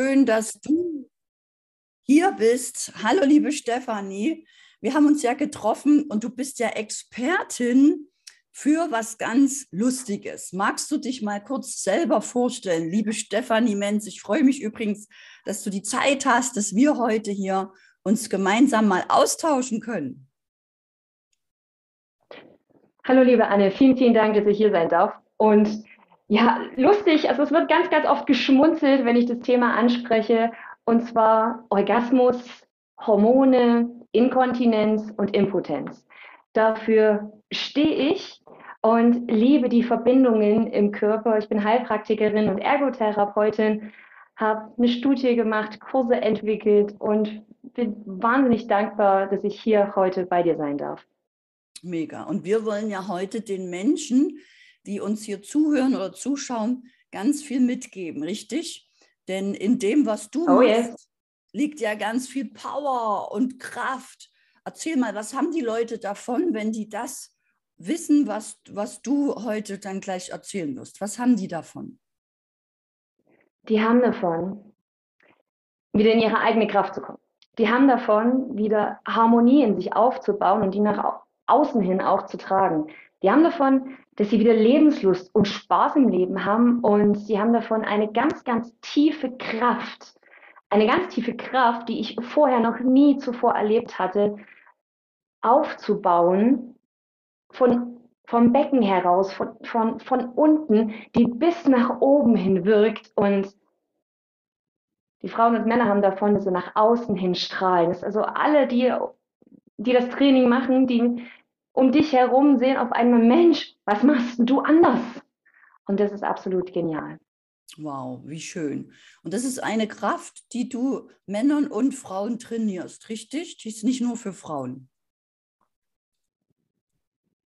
schön, dass du hier bist. Hallo, liebe Stefanie. Wir haben uns ja getroffen und du bist ja Expertin für was ganz Lustiges. Magst du dich mal kurz selber vorstellen, liebe Stefanie Menz? Ich freue mich übrigens, dass du die Zeit hast, dass wir heute hier uns gemeinsam mal austauschen können. Hallo, liebe Anne. Vielen, vielen Dank, dass ich hier sein darf. Und ja, lustig. Also es wird ganz, ganz oft geschmunzelt, wenn ich das Thema anspreche. Und zwar Orgasmus, Hormone, Inkontinenz und Impotenz. Dafür stehe ich und liebe die Verbindungen im Körper. Ich bin Heilpraktikerin und Ergotherapeutin, habe eine Studie gemacht, Kurse entwickelt und bin wahnsinnig dankbar, dass ich hier heute bei dir sein darf. Mega. Und wir wollen ja heute den Menschen, die uns hier zuhören oder zuschauen, ganz viel mitgeben, richtig? Denn in dem, was du oh, machst, yes. liegt ja ganz viel Power und Kraft. Erzähl mal, was haben die Leute davon, wenn die das wissen, was, was du heute dann gleich erzählen wirst? Was haben die davon? Die haben davon, wieder in ihre eigene Kraft zu kommen. Die haben davon, wieder Harmonie in sich aufzubauen und die nach außen hin auch zu tragen. Die haben davon, dass sie wieder Lebenslust und Spaß im Leben haben und sie haben davon eine ganz, ganz tiefe Kraft. Eine ganz tiefe Kraft, die ich vorher noch nie zuvor erlebt hatte, aufzubauen von, vom Becken heraus, von, von, von unten, die bis nach oben hin wirkt und die Frauen und Männer haben davon, dass sie nach außen hin strahlen. Das ist also alle, die, die das Training machen, die um dich herum sehen auf einmal, Mensch, was machst du anders? Und das ist absolut genial. Wow, wie schön. Und das ist eine Kraft, die du Männern und Frauen trainierst, richtig? Die ist nicht nur für Frauen.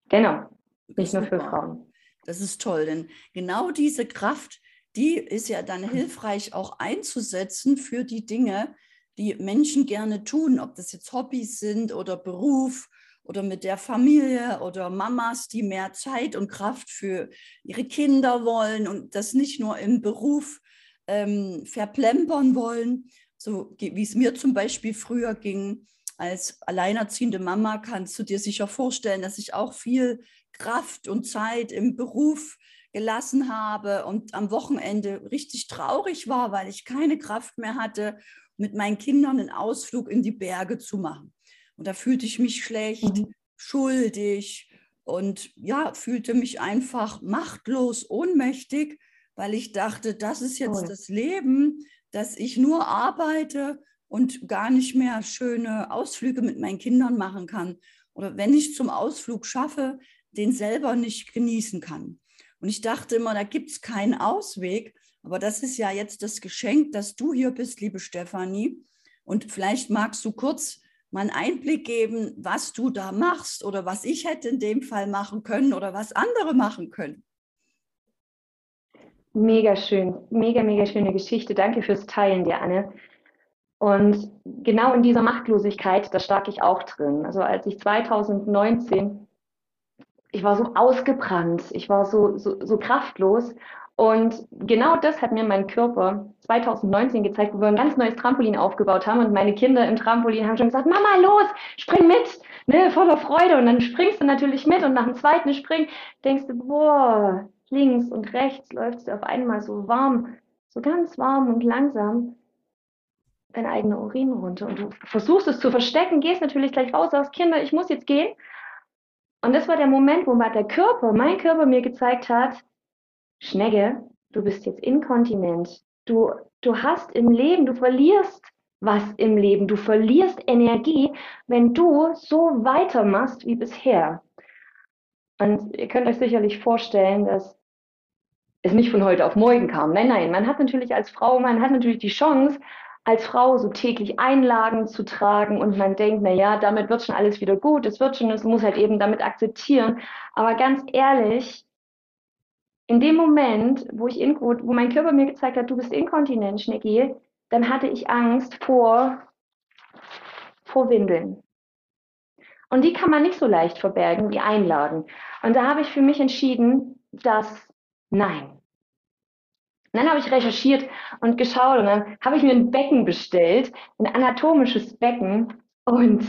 Genau, nicht nur für Frauen. Das ist toll, denn genau diese Kraft, die ist ja dann hilfreich auch einzusetzen für die Dinge, die Menschen gerne tun, ob das jetzt Hobbys sind oder Beruf oder mit der Familie oder Mamas, die mehr Zeit und Kraft für ihre Kinder wollen und das nicht nur im Beruf ähm, verplempern wollen, so wie es mir zum Beispiel früher ging. Als alleinerziehende Mama kannst du dir sicher vorstellen, dass ich auch viel Kraft und Zeit im Beruf gelassen habe und am Wochenende richtig traurig war, weil ich keine Kraft mehr hatte, mit meinen Kindern einen Ausflug in die Berge zu machen. Und da fühlte ich mich schlecht, mhm. schuldig und ja, fühlte mich einfach machtlos, ohnmächtig, weil ich dachte, das ist jetzt oh. das Leben, dass ich nur arbeite und gar nicht mehr schöne Ausflüge mit meinen Kindern machen kann. Oder wenn ich zum Ausflug schaffe, den selber nicht genießen kann. Und ich dachte immer, da gibt es keinen Ausweg. Aber das ist ja jetzt das Geschenk, dass du hier bist, liebe Stefanie. Und vielleicht magst du kurz mal einen Einblick geben, was du da machst oder was ich hätte in dem Fall machen können oder was andere machen können. Mega schön, mega, mega schöne Geschichte. Danke fürs Teilen, dir Anne. Und genau in dieser Machtlosigkeit, da stak ich auch drin. Also als ich 2019, ich war so ausgebrannt, ich war so, so, so kraftlos und genau das hat mir mein Körper 2019 gezeigt, wo wir ein ganz neues Trampolin aufgebaut haben und meine Kinder im Trampolin haben schon gesagt, Mama, los, spring mit, ne, voller Freude. Und dann springst du natürlich mit und nach dem zweiten Spring denkst du, boah, links und rechts läufst du auf einmal so warm, so ganz warm und langsam dein eigener Urin runter. Und du versuchst es zu verstecken, gehst natürlich gleich raus, sagst, Kinder, ich muss jetzt gehen. Und das war der Moment, wo der Körper, mein Körper mir gezeigt hat, Schnecke, du bist jetzt inkontinent. Du, du hast im Leben, du verlierst was im Leben. Du verlierst Energie, wenn du so weitermachst wie bisher. Und ihr könnt euch sicherlich vorstellen, dass es nicht von heute auf morgen kam. Nein, nein, man hat natürlich als Frau, man hat natürlich die Chance, als Frau so täglich Einlagen zu tragen und man denkt, na ja, damit wird schon alles wieder gut, es wird schon, es muss halt eben damit akzeptieren. Aber ganz ehrlich, in dem Moment, wo ich wo mein Körper mir gezeigt hat, du bist inkontinent, Schnecki, dann hatte ich Angst vor, vor Windeln. Und die kann man nicht so leicht verbergen wie Einlagen. Und da habe ich für mich entschieden, dass nein, Und dann habe ich recherchiert und geschaut und dann habe ich mir ein Becken bestellt, ein anatomisches Becken und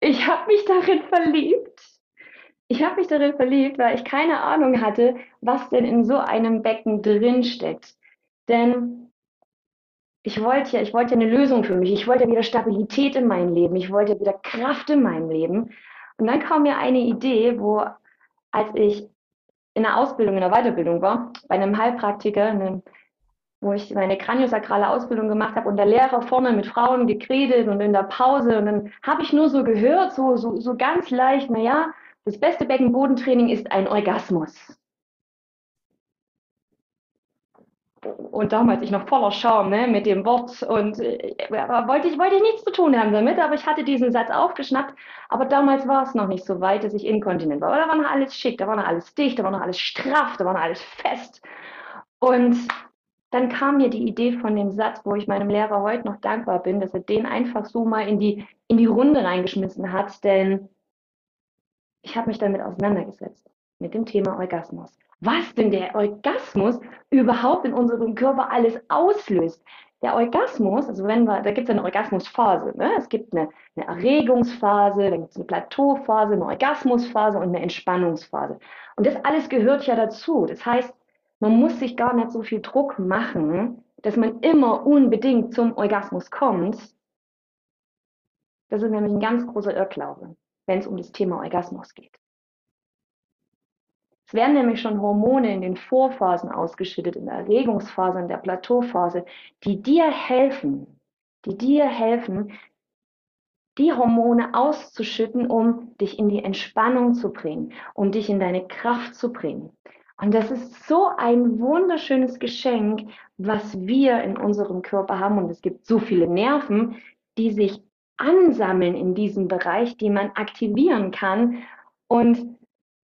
ich habe mich darin verliebt. Ich habe mich darin verliebt, weil ich keine Ahnung hatte, was denn in so einem Becken drin steckt. Denn ich wollte ja, ich wollte eine Lösung für mich. Ich wollte ja wieder Stabilität in meinem Leben. Ich wollte wieder Kraft in meinem Leben. Und dann kam mir eine Idee, wo, als ich in der Ausbildung, in der Weiterbildung war, bei einem Heilpraktiker, einem, wo ich meine kraniosakrale Ausbildung gemacht habe und der Lehrer vorne mit Frauen geredet und in der Pause und dann habe ich nur so gehört, so, so, so ganz leicht, naja, das beste Beckenbodentraining ist ein Orgasmus. und damals ich noch voller Scham ne, mit dem Wort und äh, wollte, ich, wollte ich nichts zu tun haben damit, aber ich hatte diesen Satz aufgeschnappt, aber damals war es noch nicht so weit, dass ich inkontinent war. Aber da war noch alles schick, da war noch alles dicht, da war noch alles straff, da war noch alles fest. Und dann kam mir die Idee von dem Satz, wo ich meinem Lehrer heute noch dankbar bin, dass er den einfach so mal in die, in die Runde reingeschmissen hat, denn ich habe mich damit auseinandergesetzt, mit dem Thema Orgasmus was denn der Orgasmus überhaupt in unserem Körper alles auslöst. Der Orgasmus, also wenn wir, da gibt es eine Orgasmusphase, ne? es gibt eine, eine Erregungsphase, dann gibt es eine Plateauphase, eine Orgasmusphase und eine Entspannungsphase. Und das alles gehört ja dazu. Das heißt, man muss sich gar nicht so viel Druck machen, dass man immer unbedingt zum Orgasmus kommt. Das ist nämlich ein ganz großer Irrglaube, wenn es um das Thema Orgasmus geht. Es werden nämlich schon Hormone in den Vorphasen ausgeschüttet, in der Erregungsphase, in der Plateauphase, die dir helfen, die dir helfen, die Hormone auszuschütten, um dich in die Entspannung zu bringen, um dich in deine Kraft zu bringen. Und das ist so ein wunderschönes Geschenk, was wir in unserem Körper haben. Und es gibt so viele Nerven, die sich ansammeln in diesem Bereich, die man aktivieren kann. Und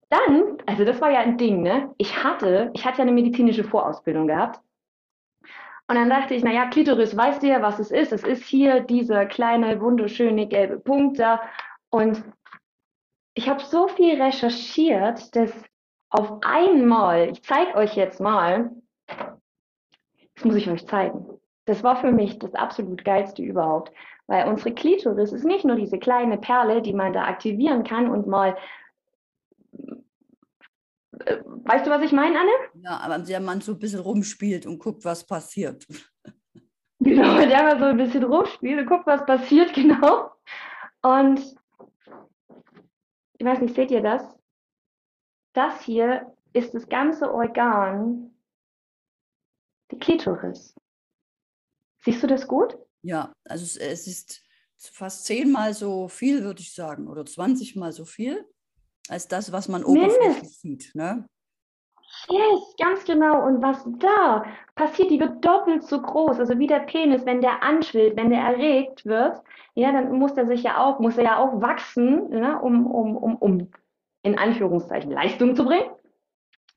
dann, also das war ja ein Ding, ne? Ich hatte, ich hatte ja eine medizinische Vorausbildung gehabt. Und dann dachte ich, naja, Klitoris, weißt du ja, was es ist? Es ist hier dieser kleine, wunderschöne gelbe Punkt da. Und ich habe so viel recherchiert, dass auf einmal, ich zeige euch jetzt mal, das muss ich euch zeigen. Das war für mich das absolut geilste überhaupt, weil unsere Klitoris ist nicht nur diese kleine Perle, die man da aktivieren kann und mal äh, weißt du, was ich meine, Anne? Ja, aber der Mann so ein bisschen rumspielt und guckt, was passiert. Genau, der mal so ein bisschen rumspielt und guckt, was passiert, genau. Und ich weiß nicht, seht ihr das? Das hier ist das ganze Organ, die Klitoris. Siehst du das gut? Ja, also es, es ist fast zehnmal so viel, würde ich sagen, oder 20 mal so viel als das, was man oberflächlich sieht. Ne? Yes, ganz genau. Und was da passiert, die wird doppelt so groß. Also wie der Penis, wenn der anschwillt, wenn der erregt wird, ja, dann muss er sich ja auch, muss er ja auch wachsen, ne, um, um, um, um in Anführungszeichen Leistung zu bringen.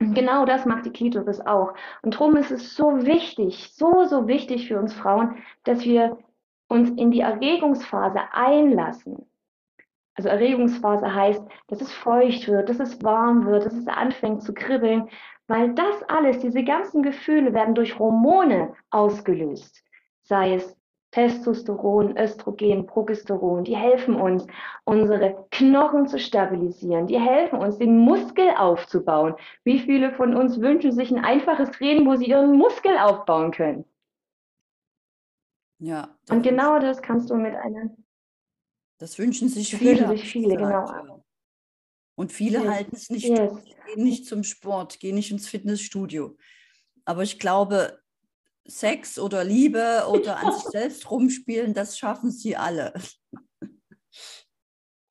Genau das macht die Klitoris auch. Und darum ist es so wichtig, so, so wichtig für uns Frauen, dass wir uns in die Erregungsphase einlassen. Also Erregungsphase heißt, dass es feucht wird, dass es warm wird, dass es anfängt zu kribbeln, weil das alles, diese ganzen Gefühle werden durch Hormone ausgelöst. Sei es Testosteron, Östrogen, Progesteron, die helfen uns, unsere Knochen zu stabilisieren, die helfen uns, den Muskel aufzubauen. Wie viele von uns wünschen sich ein einfaches Training, wo sie ihren Muskel aufbauen können? Ja. Und genau das kannst du mit einer das wünschen sich das viele. Wünschen sich viele, genau. Und viele yes. halten es nicht yes. gehen nicht zum Sport, gehen nicht ins Fitnessstudio. Aber ich glaube, Sex oder Liebe oder an sich selbst rumspielen, das schaffen sie alle.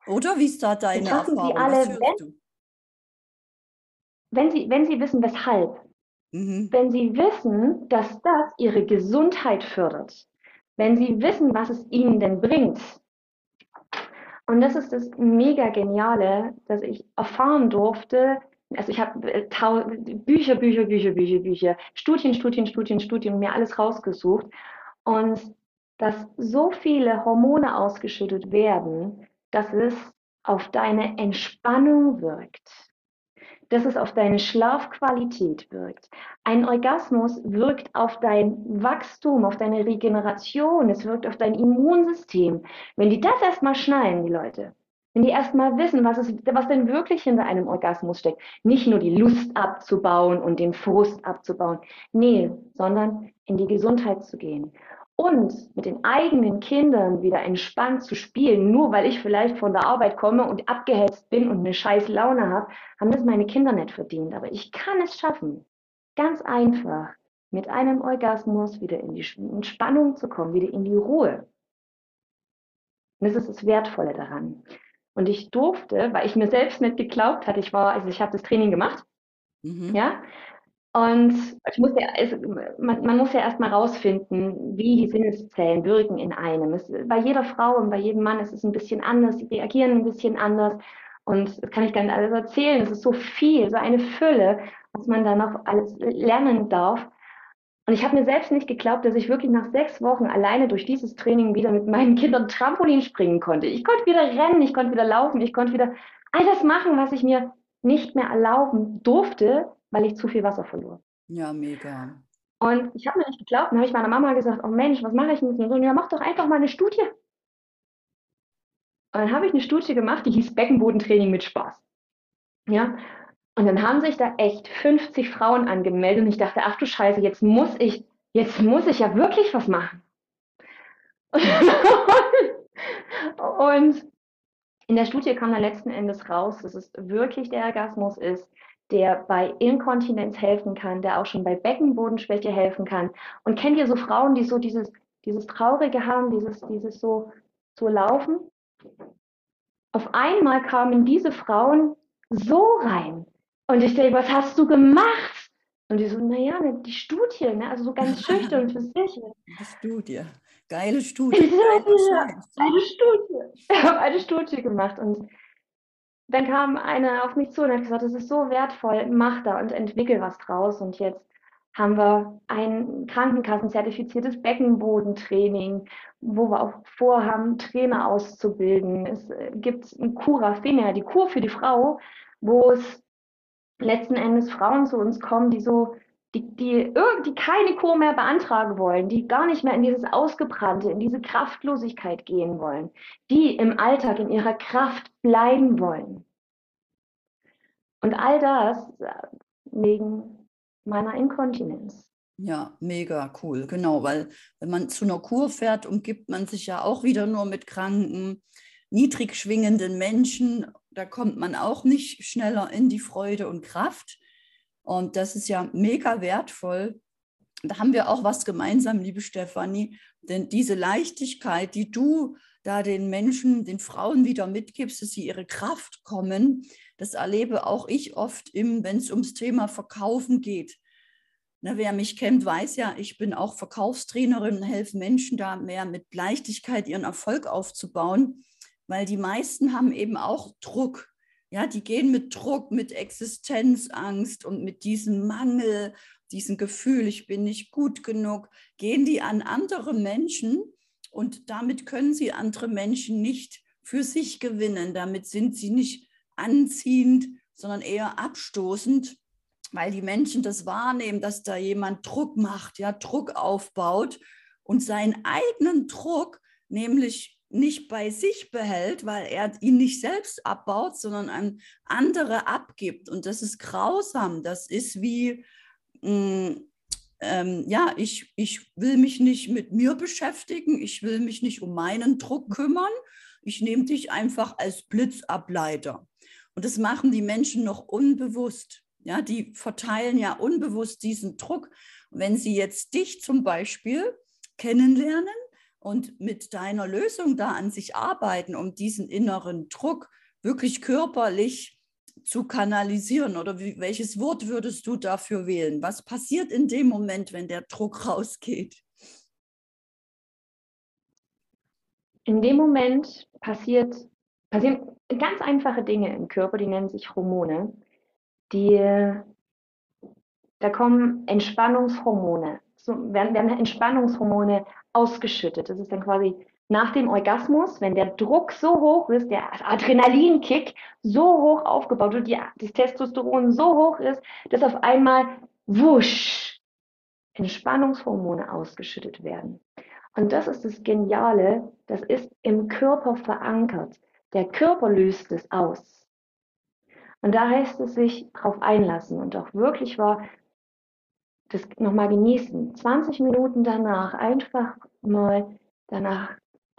oder wie ist da deine schaffen Erfahrung? Sie alle, wenn, wenn, sie, wenn sie wissen, weshalb. Mhm. Wenn sie wissen, dass das ihre Gesundheit fördert. Wenn sie wissen, was es ihnen denn bringt und das ist das mega Geniale, dass ich erfahren durfte. Also ich habe äh, Bücher, Bücher, Bücher, Bücher, Bücher, Studien, Studien, Studien, Studien, mir alles rausgesucht. Und dass so viele Hormone ausgeschüttet werden, dass es auf deine Entspannung wirkt. dass es auf deine Schlafqualität wirkt. Ein Orgasmus wirkt auf dein Wachstum, auf deine Regeneration, es wirkt auf dein Immunsystem. Wenn die das erstmal schnallen, die Leute, wenn die erstmal wissen, was, ist, was denn wirklich hinter einem Orgasmus steckt, nicht nur die Lust abzubauen und den Frust abzubauen, nee, sondern in die Gesundheit zu gehen und mit den eigenen Kindern wieder entspannt zu spielen, nur weil ich vielleicht von der Arbeit komme und abgehetzt bin und eine scheiß Laune habe, haben das meine Kinder nicht verdient. Aber ich kann es schaffen, ganz einfach mit einem Orgasmus wieder in die Entspannung zu kommen, wieder in die Ruhe. Und das ist das Wertvolle daran. Und ich durfte, weil ich mir selbst nicht geglaubt hatte, ich war, also ich habe das Training gemacht, mhm. ja, und ich muss ja, also man, man, muss ja erstmal rausfinden, wie die Sinneszellen wirken in einem. Es, bei jeder Frau und bei jedem Mann ist es ein bisschen anders, sie reagieren ein bisschen anders. Und das kann ich gar nicht alles erzählen. Es ist so viel, so eine Fülle, was man da noch alles lernen darf. Und ich habe mir selbst nicht geglaubt, dass ich wirklich nach sechs Wochen alleine durch dieses Training wieder mit meinen Kindern Trampolin springen konnte. Ich konnte wieder rennen, ich konnte wieder laufen, ich konnte wieder all das machen, was ich mir nicht mehr erlauben durfte, weil ich zu viel Wasser verlor. Ja, mega. Und ich habe mir nicht geglaubt. Dann habe ich meiner Mama gesagt, oh Mensch, was mache ich denn so? Ja, mach doch einfach mal eine Studie. Und dann habe ich eine Studie gemacht, die hieß Beckenbodentraining mit Spaß. Ja, und dann haben sich da echt 50 Frauen angemeldet und ich dachte, ach du Scheiße, jetzt muss ich, jetzt muss ich ja wirklich was machen. und in der Studie kam dann letzten Endes raus, dass es wirklich der Orgasmus ist, der bei Inkontinenz helfen kann, der auch schon bei Beckenbodenschwäche helfen kann. Und kennt ihr so Frauen, die so dieses, dieses Traurige haben, dieses, dieses so, so laufen? Auf einmal kamen diese Frauen so rein. Und ich denke, was hast du gemacht? Und die so, naja, ne, die Studie, ne? also so ganz schüchtern für sich. Die Studie. Geile Studie. Geile, eine Studie. Ich habe eine Studie gemacht und dann kam eine auf mich zu und hat gesagt, das ist so wertvoll, mach da und entwickel was draus. Und jetzt haben wir ein Krankenkassenzertifiziertes Beckenbodentraining, wo wir auch vorhaben, Trainer auszubilden. Es gibt ein Cura Femina, die Kur für die Frau, wo es letzten Endes Frauen zu uns kommen, die so die, die, die keine Kur mehr beantragen wollen, die gar nicht mehr in dieses Ausgebrannte, in diese Kraftlosigkeit gehen wollen, die im Alltag in ihrer Kraft bleiben wollen. Und all das wegen meiner Inkontinenz. Ja, mega cool, genau, weil wenn man zu einer Kur fährt, umgibt man sich ja auch wieder nur mit kranken, niedrig schwingenden Menschen. Da kommt man auch nicht schneller in die Freude und Kraft. Und das ist ja mega wertvoll. Da haben wir auch was gemeinsam, liebe Stefanie, denn diese Leichtigkeit, die du da den Menschen, den Frauen wieder mitgibst, dass sie ihre Kraft kommen, das erlebe auch ich oft, wenn es ums Thema Verkaufen geht. Na, wer mich kennt, weiß ja, ich bin auch Verkaufstrainerin und helfe Menschen da mehr mit Leichtigkeit ihren Erfolg aufzubauen, weil die meisten haben eben auch Druck. Ja, die gehen mit Druck, mit Existenzangst und mit diesem Mangel, diesem Gefühl, ich bin nicht gut genug, gehen die an andere Menschen und damit können sie andere Menschen nicht für sich gewinnen. Damit sind sie nicht anziehend, sondern eher abstoßend, weil die Menschen das wahrnehmen, dass da jemand Druck macht, ja, Druck aufbaut und seinen eigenen Druck, nämlich nicht bei sich behält, weil er ihn nicht selbst abbaut, sondern an andere abgibt. Und das ist grausam. Das ist wie, mh, mm, ähm, ja, ich, ich will mich nicht mit mir beschäftigen, ich will mich nicht um meinen Druck kümmern. Ich nehme dich einfach als Blitzableiter. Und das machen die Menschen noch unbewusst. Ja, die verteilen ja unbewusst diesen Druck. Wenn sie jetzt dich zum Beispiel kennenlernen, und mit deiner Lösung da an sich arbeiten, um diesen inneren Druck wirklich körperlich zu kanalisieren? Oder wie, welches Wort würdest du dafür wählen? Was passiert in dem Moment, wenn der Druck rausgeht? In dem Moment passiert, passieren ganz einfache Dinge im Körper, die nennen sich Hormone. Die, da kommen Entspannungshormone, so werden, werden Entspannungshormone ausgeschüttet. Das ist dann quasi nach dem Orgasmus, wenn der Druck so hoch ist, der Adrenalinkick so hoch aufgebaut wird, das Testosteron so hoch ist, dass auf einmal wusch Entspannungshormone ausgeschüttet werden. Und das ist das Geniale, das ist im Körper verankert. Der Körper löst es aus. Und da heißt es sich darauf einlassen und auch wirklich war das nochmal genießen. 20 Minuten danach einfach mal danach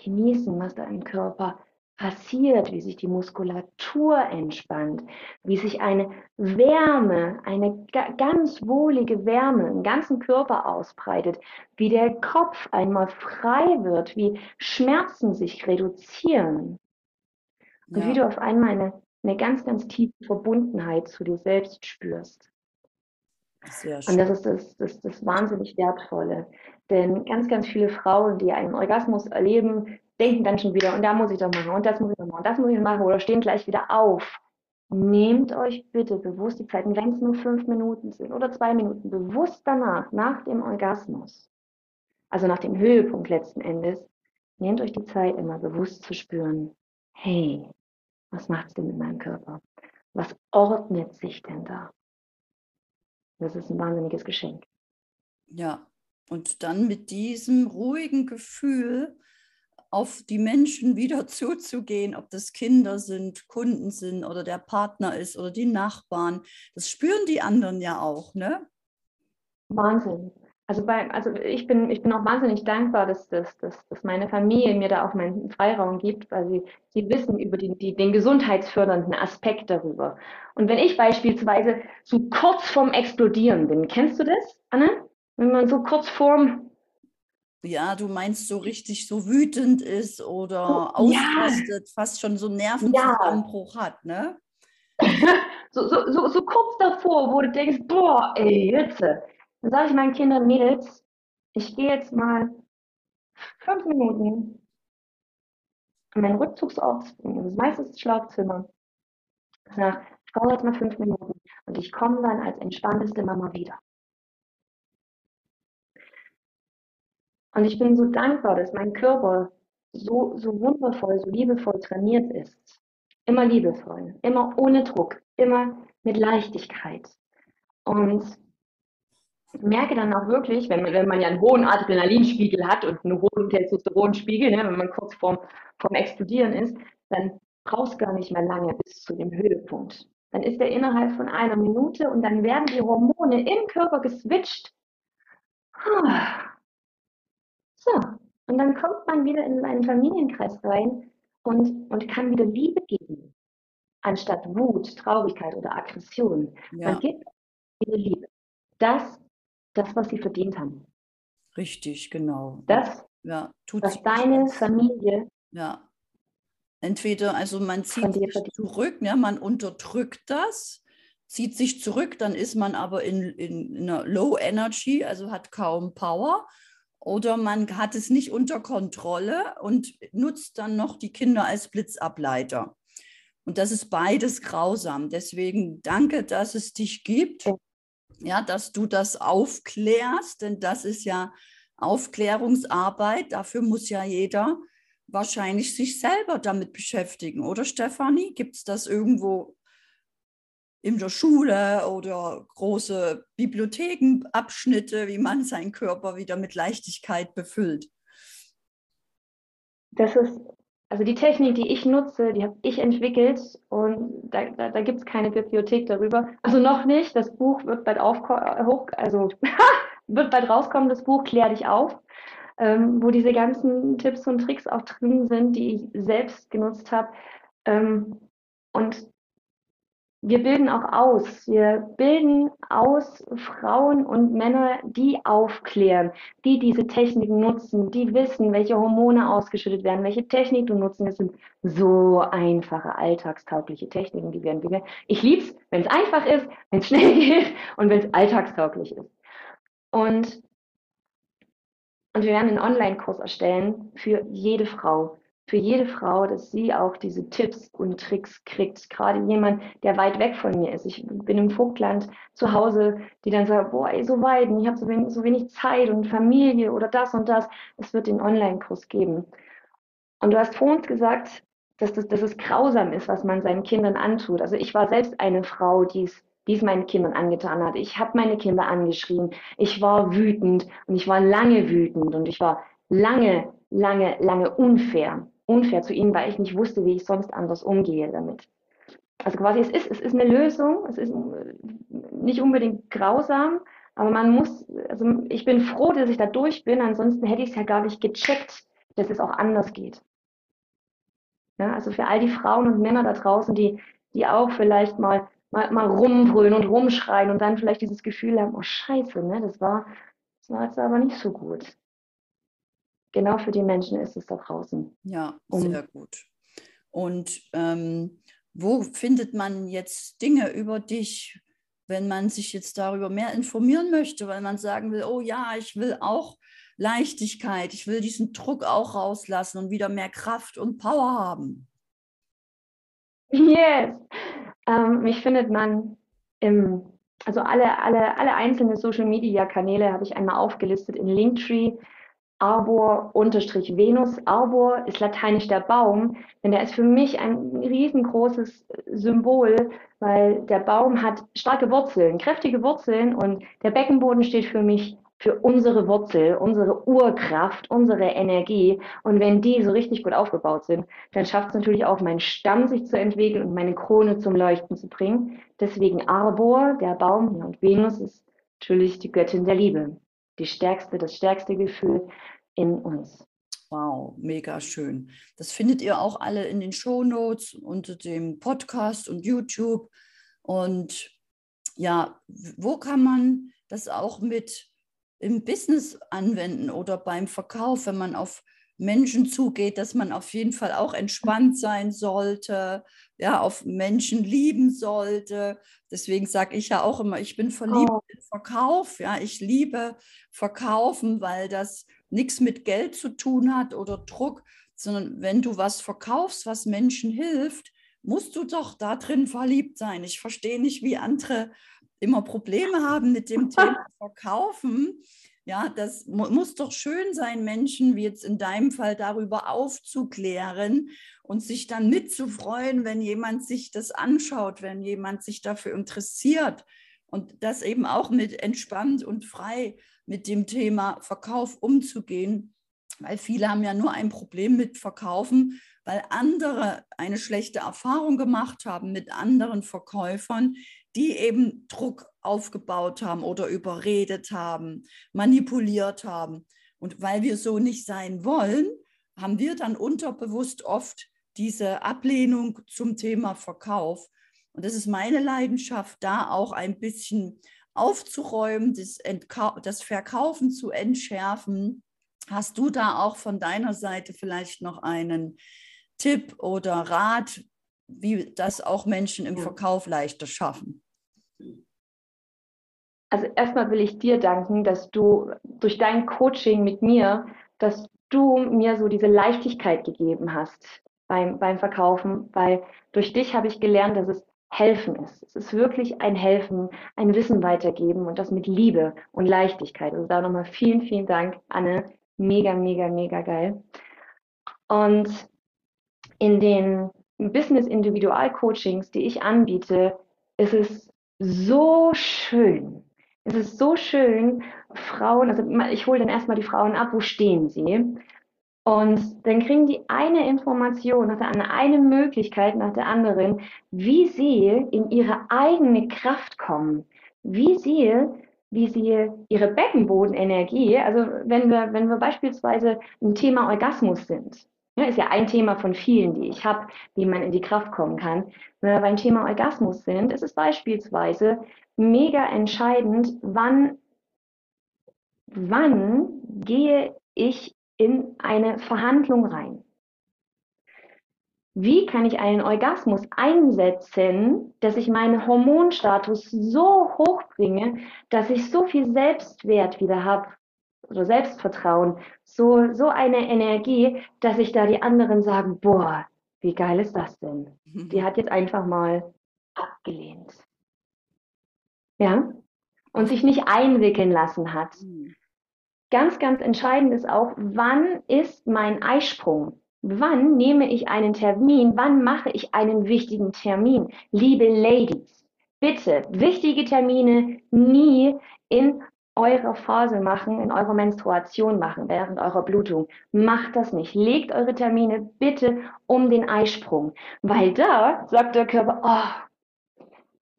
genießen, was da im Körper passiert, wie sich die Muskulatur entspannt, wie sich eine Wärme, eine ganz wohlige Wärme im ganzen Körper ausbreitet, wie der Kopf einmal frei wird, wie Schmerzen sich reduzieren und ja. wie du auf einmal eine, eine ganz, ganz tiefe Verbundenheit zu dir selbst spürst. Sehr schön. Und das ist das, das, das wahnsinnig Wertvolle. Denn ganz, ganz viele Frauen, die einen Orgasmus erleben, denken dann schon wieder, und da muss ich doch machen, und das muss ich doch machen, und das muss ich machen, oder stehen gleich wieder auf. Nehmt euch bitte bewusst die Zeit, wenn es nur fünf Minuten sind oder zwei Minuten, bewusst danach, nach dem Orgasmus, also nach dem Höhepunkt letzten Endes, nehmt euch die Zeit immer bewusst zu spüren, hey, was macht es denn mit meinem Körper? Was ordnet sich denn da? Das ist ein wahnsinniges Geschenk. Ja, und dann mit diesem ruhigen Gefühl auf die Menschen wieder zuzugehen, ob das Kinder sind, Kunden sind oder der Partner ist oder die Nachbarn. Das spüren die anderen ja auch, ne? Wahnsinn. Also, bei, also ich, bin, ich bin auch wahnsinnig dankbar, dass, dass, dass, dass meine Familie mir da auch meinen Freiraum gibt, weil sie, sie wissen über die, die, den gesundheitsfördernden Aspekt darüber. Und wenn ich beispielsweise so kurz vorm Explodieren bin, kennst du das, Anne? Wenn man so kurz vorm ja, du meinst so richtig so wütend ist oder oh, ausrastet, ja. fast schon so einen Nervenzusammenbruch ja. hat, ne? so, so, so, so kurz davor, wo du denkst, boah, ey, jetzt. Dann sage ich meinen Kindern, Mädels, ich gehe jetzt mal fünf Minuten an meinen Rückzugsort, das ist meistens das Schlafzimmer. Ich brauche jetzt mal fünf Minuten und ich komme dann als entspannteste Mama wieder. Und ich bin so dankbar, dass mein Körper so, so wundervoll, so liebevoll trainiert ist. Immer liebevoll, immer ohne Druck, immer mit Leichtigkeit. Und merke dann auch wirklich, wenn man, wenn man ja einen hohen Adrenalinspiegel hat und einen hohen Testosteronspiegel, ne, wenn man kurz vorm, vorm Explodieren ist, dann brauchst gar nicht mehr lange bis zu dem Höhepunkt. Dann ist er innerhalb von einer Minute und dann werden die Hormone im Körper geswitcht. So, und dann kommt man wieder in seinen Familienkreis rein und, und kann wieder Liebe geben, anstatt Wut, Traurigkeit oder Aggression. Ja. Man gibt wieder Liebe. Das das, was sie verdient haben. Richtig, genau. Das, ja, tut was deine. Familie. Ja. Entweder, also man zieht sich zurück, ja, man unterdrückt das, zieht sich zurück, dann ist man aber in, in, in einer Low Energy, also hat kaum Power. Oder man hat es nicht unter Kontrolle und nutzt dann noch die Kinder als Blitzableiter. Und das ist beides grausam. Deswegen danke, dass es dich gibt ja, dass du das aufklärst, denn das ist ja Aufklärungsarbeit. Dafür muss ja jeder wahrscheinlich sich selber damit beschäftigen, oder Stefanie? Gibt es das irgendwo in der Schule oder große Bibliothekenabschnitte, wie man seinen Körper wieder mit Leichtigkeit befüllt? Das ist also die Technik, die ich nutze, die habe ich entwickelt und da, da, da gibt es keine Bibliothek darüber. Also noch nicht. Das Buch wird bald hoch, also wird bald rauskommen, das Buch Klär dich auf, ähm, wo diese ganzen Tipps und Tricks auch drin sind, die ich selbst genutzt habe. Ähm, und wir bilden auch aus. Wir bilden aus Frauen und Männer, die aufklären, die diese Techniken nutzen, die wissen, welche Hormone ausgeschüttet werden, welche Technik du nutzen. Das sind so einfache, alltagstaugliche Techniken, die wir entwickeln. Ich liebe es, wenn es einfach ist, wenn es schnell geht und wenn es alltagstauglich ist. Und, und wir werden einen Online-Kurs erstellen für jede Frau, für jede Frau, dass sie auch diese Tipps und Tricks kriegt. Gerade jemand, der weit weg von mir ist. Ich bin im Vogtland zu Hause, die dann sagt, boah, ey, so weit, und ich habe so wenig, so wenig Zeit und Familie oder das und das. Es wird den Online-Kurs geben. Und du hast vor uns gesagt, dass, das, dass es grausam ist, was man seinen Kindern antut. Also ich war selbst eine Frau, die es die es meinen Kindern angetan hat. Ich habe meine Kinder angeschrien. Ich war wütend und ich war lange wütend und ich war lange, lange, lange unfair. Unfair zu ihnen, weil ich nicht wusste, wie ich sonst anders umgehe damit. Also quasi, es ist, es ist eine Lösung. Es ist nicht unbedingt grausam, aber man muss, also ich bin froh, dass ich da durch bin. Ansonsten hätte ich es ja gar nicht gecheckt, dass es auch anders geht. Ja, also für all die Frauen und Männer da draußen, die, die auch vielleicht mal mal, mal rumbrüllen und rumschreien und dann vielleicht dieses Gefühl haben, oh Scheiße, ne, das war, das war jetzt aber nicht so gut. Genau für die Menschen ist es da draußen. Ja, sehr um, gut. Und ähm, wo findet man jetzt Dinge über dich, wenn man sich jetzt darüber mehr informieren möchte, weil man sagen will, oh ja, ich will auch Leichtigkeit, ich will diesen Druck auch rauslassen und wieder mehr Kraft und Power haben. Yes, ähm, mich findet man im, also alle, alle, alle einzelnen Social Media Kanäle habe ich einmal aufgelistet in Linktree. Arbor-Venus. Arbor ist lateinisch der Baum, denn der ist für mich ein riesengroßes Symbol, weil der Baum hat starke Wurzeln, kräftige Wurzeln und der Beckenboden steht für mich für unsere Wurzel, unsere Urkraft, unsere Energie. Und wenn die so richtig gut aufgebaut sind, dann schafft es natürlich auch, meinen Stamm sich zu entwickeln und meine Krone zum Leuchten zu bringen. Deswegen Arbor, der Baum, und Venus ist natürlich die Göttin der Liebe. Die stärkste, das stärkste Gefühl in uns. Wow, mega schön. Das findet ihr auch alle in den Show Notes unter dem Podcast und YouTube. Und ja, wo kann man das auch mit im Business anwenden oder beim Verkauf, wenn man auf Menschen zugeht, dass man auf jeden Fall auch entspannt sein sollte, ja, auf Menschen lieben sollte. Deswegen sage ich ja auch immer, ich bin verliebt oh. in Verkauf, ja, ich liebe Verkaufen, weil das nichts mit Geld zu tun hat oder Druck, sondern wenn du was verkaufst, was Menschen hilft, musst du doch da drin verliebt sein. Ich verstehe nicht, wie andere immer Probleme haben mit dem Thema Verkaufen. Ja, das mu muss doch schön sein, Menschen wie jetzt in deinem Fall darüber aufzuklären und sich dann mitzufreuen, wenn jemand sich das anschaut, wenn jemand sich dafür interessiert. Und das eben auch mit entspannt und frei mit dem Thema Verkauf umzugehen, weil viele haben ja nur ein Problem mit Verkaufen, weil andere eine schlechte Erfahrung gemacht haben mit anderen Verkäufern, die eben Druck aufgebaut haben oder überredet haben, manipuliert haben. Und weil wir so nicht sein wollen, haben wir dann unterbewusst oft diese Ablehnung zum Thema Verkauf. Und das ist meine Leidenschaft, da auch ein bisschen aufzuräumen, das, das Verkaufen zu entschärfen. Hast du da auch von deiner Seite vielleicht noch einen Tipp oder Rat, wie das auch Menschen im Verkauf leichter schaffen? Also erstmal will ich dir danken, dass du durch dein Coaching mit mir, dass du mir so diese Leichtigkeit gegeben hast beim, beim Verkaufen, weil durch dich habe ich gelernt, dass es helfen ist. Es ist wirklich ein Helfen, ein Wissen weitergeben und das mit Liebe und Leichtigkeit. Also da nochmal vielen, vielen Dank, Anne. Mega, mega, mega geil. Und in den Business Individual Coachings, die ich anbiete, ist es so schön. Es ist so schön, Frauen, also ich hole dann erstmal die Frauen ab, wo stehen sie? Und dann kriegen die eine Information nach der anderen, eine Möglichkeit nach der anderen, wie sie in ihre eigene Kraft kommen, wie sie, wie sie ihre Beckenbodenenergie, also wenn wir, wenn wir beispielsweise im Thema Orgasmus sind, ja, ist ja ein Thema von vielen, die ich habe, wie man in die Kraft kommen kann. Wenn wir beim Thema Orgasmus sind, ist es beispielsweise mega entscheidend, wann, wann gehe ich in eine Verhandlung rein. Wie kann ich einen Orgasmus einsetzen, dass ich meinen Hormonstatus so hoch bringe, dass ich so viel Selbstwert wieder habe oder Selbstvertrauen, so, so eine Energie, dass ich da die anderen sagen, boah, wie geil ist das denn? Die hat jetzt einfach mal abgelehnt. Ja? Und sich nicht einwickeln lassen hat. Mhm. Ganz, ganz entscheidend ist auch, wann ist mein Eisprung? wann nehme ich einen Termin, wann mache ich einen wichtigen Termin. Liebe Ladies, bitte wichtige Termine nie in eurer Phase machen, in eurer Menstruation machen, während eurer Blutung. Macht das nicht. Legt eure Termine bitte um den Eisprung, weil da sagt der Körper, oh,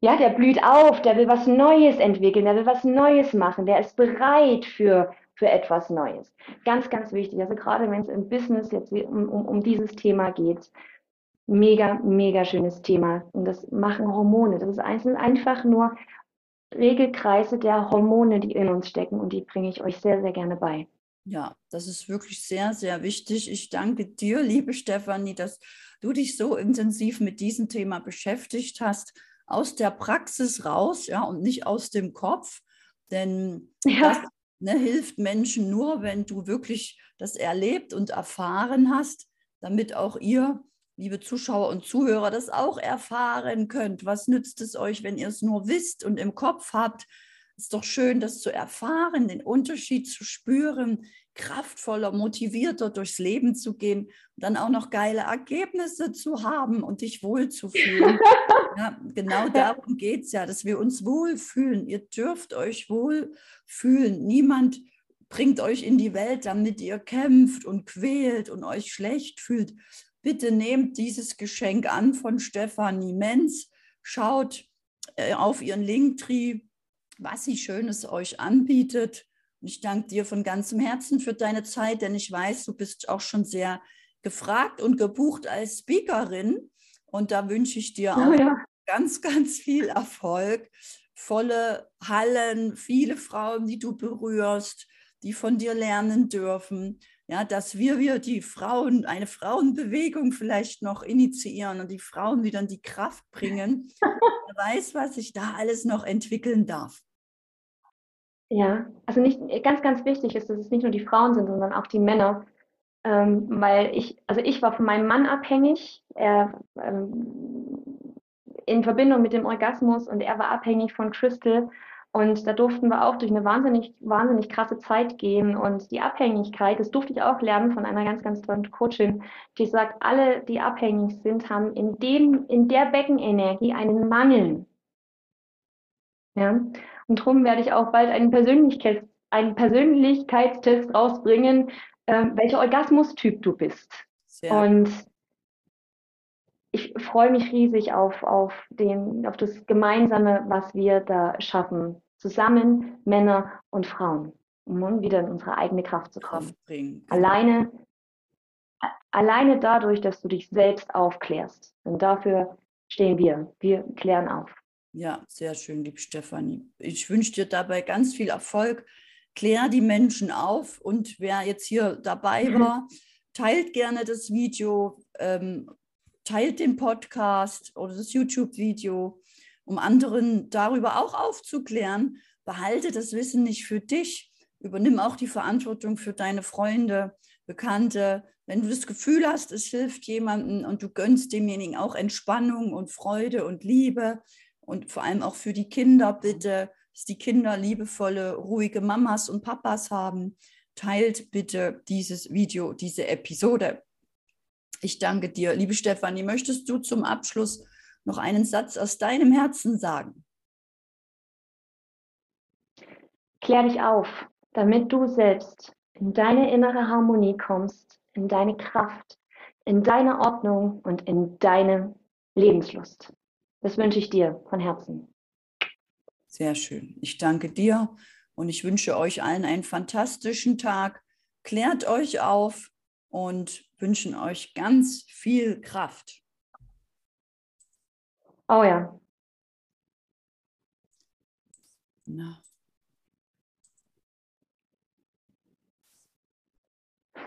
ja, der blüht auf, der will was Neues entwickeln, der will was Neues machen, der ist bereit für, für etwas Neues. Ganz, ganz wichtig. Also gerade wenn es im Business jetzt um, um, um dieses Thema geht, mega, mega schönes Thema. Und das machen Hormone. Das ist einfach nur Regelkreise der Hormone, die in uns stecken und die bringe ich euch sehr, sehr gerne bei. Ja, das ist wirklich sehr, sehr wichtig. Ich danke dir, liebe Stefanie, dass du dich so intensiv mit diesem Thema beschäftigt hast, aus der Praxis raus, ja, und nicht aus dem Kopf. Denn ja. das ne, hilft Menschen nur, wenn du wirklich das erlebt und erfahren hast, damit auch ihr liebe Zuschauer und Zuhörer, das auch erfahren könnt. Was nützt es euch, wenn ihr es nur wisst und im Kopf habt? Es ist doch schön, das zu erfahren, den Unterschied zu spüren, kraftvoller, motivierter durchs Leben zu gehen und dann auch noch geile Ergebnisse zu haben und dich wohlzufühlen. ja, genau darum geht es ja, dass wir uns wohlfühlen. Ihr dürft euch wohlfühlen. Niemand bringt euch in die Welt, damit ihr kämpft und quält und euch schlecht fühlt, Bitte nehmt dieses Geschenk an von Stefanie Menz. Schaut äh, auf ihren Linktree, was sie Schönes euch anbietet. Und ich danke dir von ganzem Herzen für deine Zeit, denn ich weiß, du bist auch schon sehr gefragt und gebucht als Speakerin. Und da wünsche ich dir auch ja. ganz, ganz viel Erfolg. Volle Hallen, viele Frauen, die du berührst, die von dir lernen dürfen ja, dass wir, wir die Frauen, eine Frauenbewegung vielleicht noch initiieren und die Frauen wieder in die Kraft bringen. Wer weiß, was sich da alles noch entwickeln darf. Ja, also nicht ganz, ganz wichtig ist, dass es nicht nur die Frauen sind, sondern auch die Männer. Ähm, weil ich, also ich war von meinem Mann abhängig, er ähm, in Verbindung mit dem Orgasmus und er war abhängig von Crystal und da durften wir auch durch eine wahnsinnig, wahnsinnig krasse Zeit gehen. Und die Abhängigkeit, das durfte ich auch lernen von einer ganz, ganz tollen Coachin, die sagt, alle, die abhängig sind, haben in dem, in der Beckenenergie einen Mangel. Ja. Und darum werde ich auch bald einen, Persönlichkeits, einen Persönlichkeitstest rausbringen, äh, welcher Orgasmustyp du bist. Sehr und ich freue mich riesig auf, auf, den, auf das Gemeinsame, was wir da schaffen. Zusammen, Männer und Frauen, um wieder in unsere eigene Kraft zu kommen. Alleine, alleine dadurch, dass du dich selbst aufklärst. Und dafür stehen wir. Wir klären auf. Ja, sehr schön, liebe Stefanie. Ich wünsche dir dabei ganz viel Erfolg. Klär die Menschen auf und wer jetzt hier dabei war, teilt gerne das Video, ähm, teilt den Podcast oder das YouTube-Video, um anderen darüber auch aufzuklären. Behalte das Wissen nicht für dich. Übernimm auch die Verantwortung für deine Freunde, Bekannte. Wenn du das Gefühl hast, es hilft jemandem und du gönnst demjenigen auch Entspannung und Freude und Liebe und vor allem auch für die Kinder bitte, dass die Kinder liebevolle, ruhige Mamas und Papas haben. Teilt bitte dieses Video, diese Episode. Ich danke dir. Liebe Stefanie, möchtest du zum Abschluss noch einen Satz aus deinem Herzen sagen? Klär dich auf, damit du selbst in deine innere Harmonie kommst, in deine Kraft, in deine Ordnung und in deine Lebenslust. Das wünsche ich dir von Herzen. Sehr schön. Ich danke dir und ich wünsche euch allen einen fantastischen Tag. Klärt euch auf und wünschen euch ganz viel Kraft. Oh ja. Na.